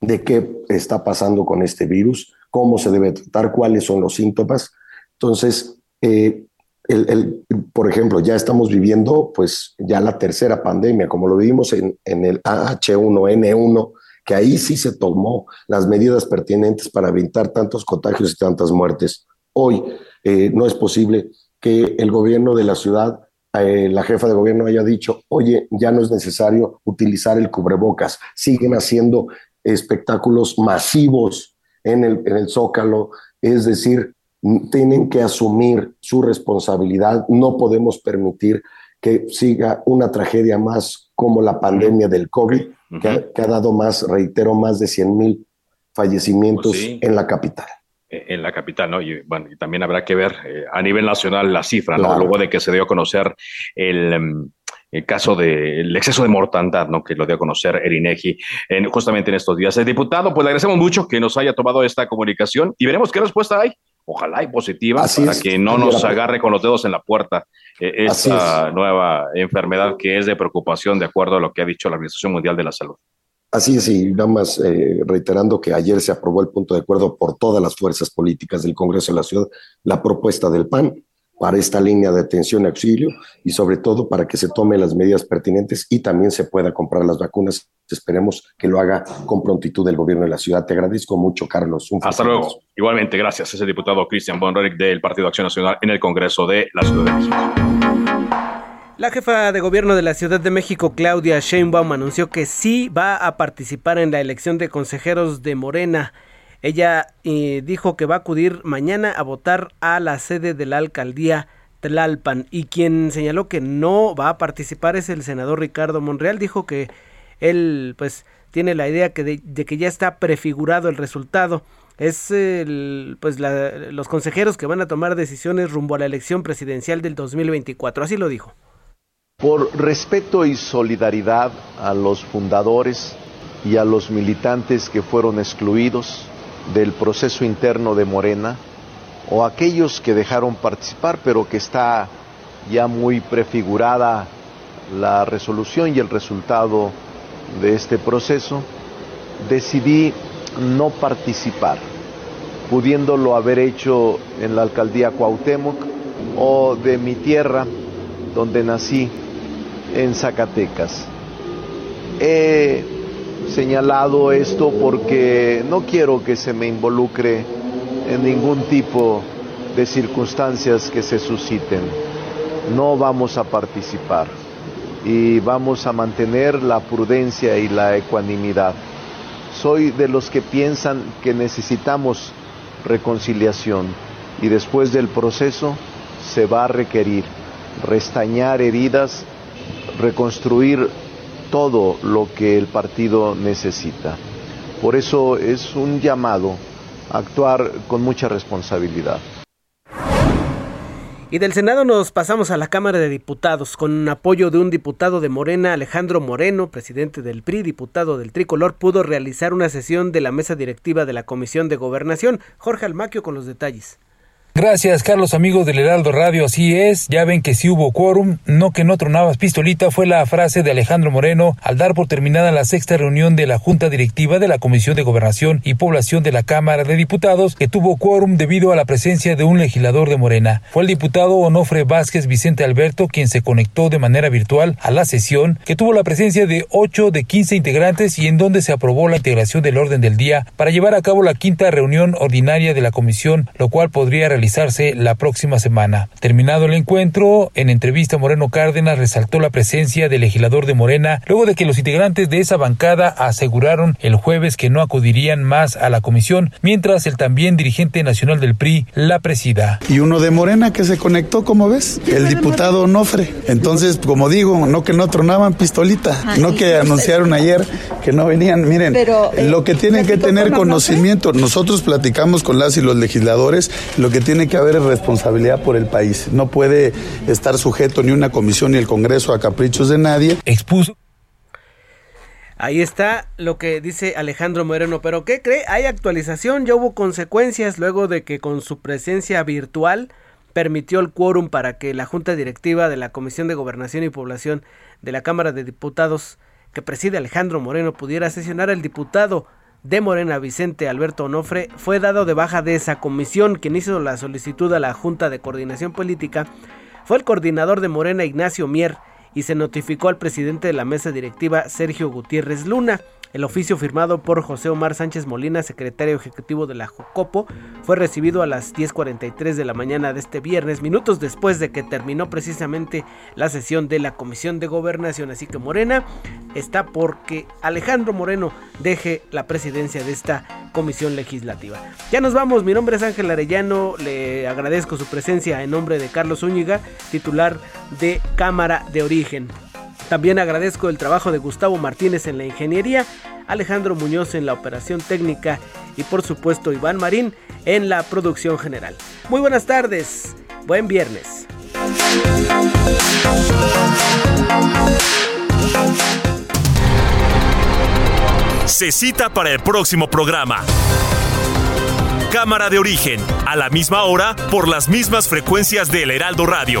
de qué está pasando con este virus, cómo se debe tratar, cuáles son los síntomas. Entonces, eh, el, por ejemplo, ya estamos viviendo pues ya la tercera pandemia, como lo vimos en, en el H1N1, que ahí sí se tomó las medidas pertinentes para evitar tantos contagios y tantas muertes. Hoy eh, no es posible que el gobierno de la ciudad, eh, la jefa de gobierno haya dicho, oye, ya no es necesario utilizar el cubrebocas, siguen haciendo espectáculos masivos en el, en el Zócalo, es decir, tienen que asumir su responsabilidad. No podemos permitir que siga una tragedia más como la pandemia del COVID, que, ha, dado más, reitero, más de 100 mil fallecimientos pues en la capital. E, en la capital, ¿no? Y, bueno, y también habrá que ver eh, a nivel nacional la cifra, ¿no? Luego de que se dio a conocer el... Em, el caso del exceso de mortandad, ¿no? que lo dio a conocer el INEGI en, justamente en estos días. El diputado, pues le agradecemos mucho que nos haya tomado esta comunicación y veremos qué respuesta hay ojalá y positiva, para que no nos agarre con los dedos en la puerta eh, esta nueva enfermedad que es de preocupación de acuerdo a lo que ha dicho la Organización Mundial de la Salud. Así es, y nada más eh, reiterando que ayer se aprobó el punto de acuerdo por todas las fuerzas políticas del Congreso de la Ciudad, la propuesta del PAN para esta línea de atención y auxilio y sobre todo para que se tomen las medidas pertinentes y también se pueda comprar las vacunas. Esperemos que lo haga con prontitud el gobierno de la ciudad. Te agradezco mucho, Carlos. Hasta luego. Igualmente, gracias. Es el diputado Cristian Bonreric del Partido Acción Nacional en el Congreso de la Ciudad de México. La jefa de gobierno de la Ciudad de México, Claudia Sheinbaum, anunció que sí va a participar en la elección de consejeros de Morena. Ella eh, dijo que va a acudir mañana a votar a la sede de la alcaldía Tlalpan y quien señaló que no va a participar es el senador Ricardo Monreal. Dijo que él pues tiene la idea que de, que ya está prefigurado el resultado. Es el, pues los consejeros que van a tomar decisiones rumbo a la elección presidencial del 2024. Así lo dijo. Por respeto y solidaridad a los fundadores y a los militantes que fueron excluidos, del proceso interno de Morena o aquellos que dejaron participar pero que está ya muy prefigurada la resolución y el resultado de este proceso, decidí no participar, pudiéndolo haber hecho en la alcaldía Cuauhtémoc o de mi tierra, donde nací, en Zacatecas señalado esto porque no quiero que se me involucre en ningún tipo de circunstancias que se susciten. No vamos a participar y vamos a mantener la prudencia y la ecuanimidad. Soy de los que piensan que necesitamos reconciliación y después del proceso se va a requerir restañar heridas, reconstruir todo lo que el partido necesita. Por eso es un llamado a actuar con mucha responsabilidad. Y del Senado nos pasamos a la Cámara de Diputados, con apoyo de un diputado de Morena, Alejandro Moreno, presidente del PRI, diputado del Tricolor, pudo realizar una sesión de la mesa directiva de la Comisión de Gobernación. Jorge Almaquio con los detalles. Gracias, Carlos, amigos del Heraldo Radio. Así es, ya ven que sí hubo quórum, no que no tronabas pistolita, fue la frase de Alejandro Moreno al dar por terminada la sexta reunión de la Junta Directiva de la Comisión de Gobernación y Población de la Cámara de Diputados, que tuvo quórum debido a la presencia de un legislador de Morena. Fue el diputado Onofre Vázquez Vicente Alberto quien se conectó de manera virtual a la sesión, que tuvo la presencia de 8 de 15 integrantes y en donde se aprobó la integración del orden del día para llevar a cabo la quinta reunión ordinaria de la comisión, lo cual podría realizar realizarse la próxima semana. Terminado el encuentro, en entrevista Moreno Cárdenas resaltó la presencia del legislador de Morena luego de que los integrantes de esa bancada aseguraron el jueves que no acudirían más a la comisión, mientras el también dirigente nacional del PRI la presida. Y uno de Morena que se conectó, como ves, el diputado Onofre. Entonces, como digo, no que no tronaban pistolita, no que anunciaron ayer que no venían. Miren, lo que tienen que tener conocimiento, nosotros platicamos con las y los legisladores, lo que tienen tiene que haber responsabilidad por el país. No puede estar sujeto ni una comisión ni el Congreso a caprichos de nadie. Expuso. Ahí está lo que dice Alejandro Moreno, pero ¿qué cree? Hay actualización, ya hubo consecuencias luego de que con su presencia virtual permitió el quórum para que la Junta Directiva de la Comisión de Gobernación y Población de la Cámara de Diputados que preside Alejandro Moreno pudiera sesionar al diputado de Morena Vicente Alberto Onofre fue dado de baja de esa comisión. Quien hizo la solicitud a la Junta de Coordinación Política fue el coordinador de Morena Ignacio Mier y se notificó al presidente de la mesa directiva Sergio Gutiérrez Luna. El oficio firmado por José Omar Sánchez Molina, secretario ejecutivo de la Jocopo, fue recibido a las 10.43 de la mañana de este viernes, minutos después de que terminó precisamente la sesión de la Comisión de Gobernación. Así que Morena está porque Alejandro Moreno deje la presidencia de esta comisión legislativa. Ya nos vamos, mi nombre es Ángel Arellano, le agradezco su presencia en nombre de Carlos Zúñiga, titular de Cámara de Origen. También agradezco el trabajo de Gustavo Martínez en la ingeniería, Alejandro Muñoz en la operación técnica y por supuesto Iván Marín en la producción general. Muy buenas tardes, buen viernes. Se cita para el próximo programa. Cámara de origen, a la misma hora, por las mismas frecuencias del Heraldo Radio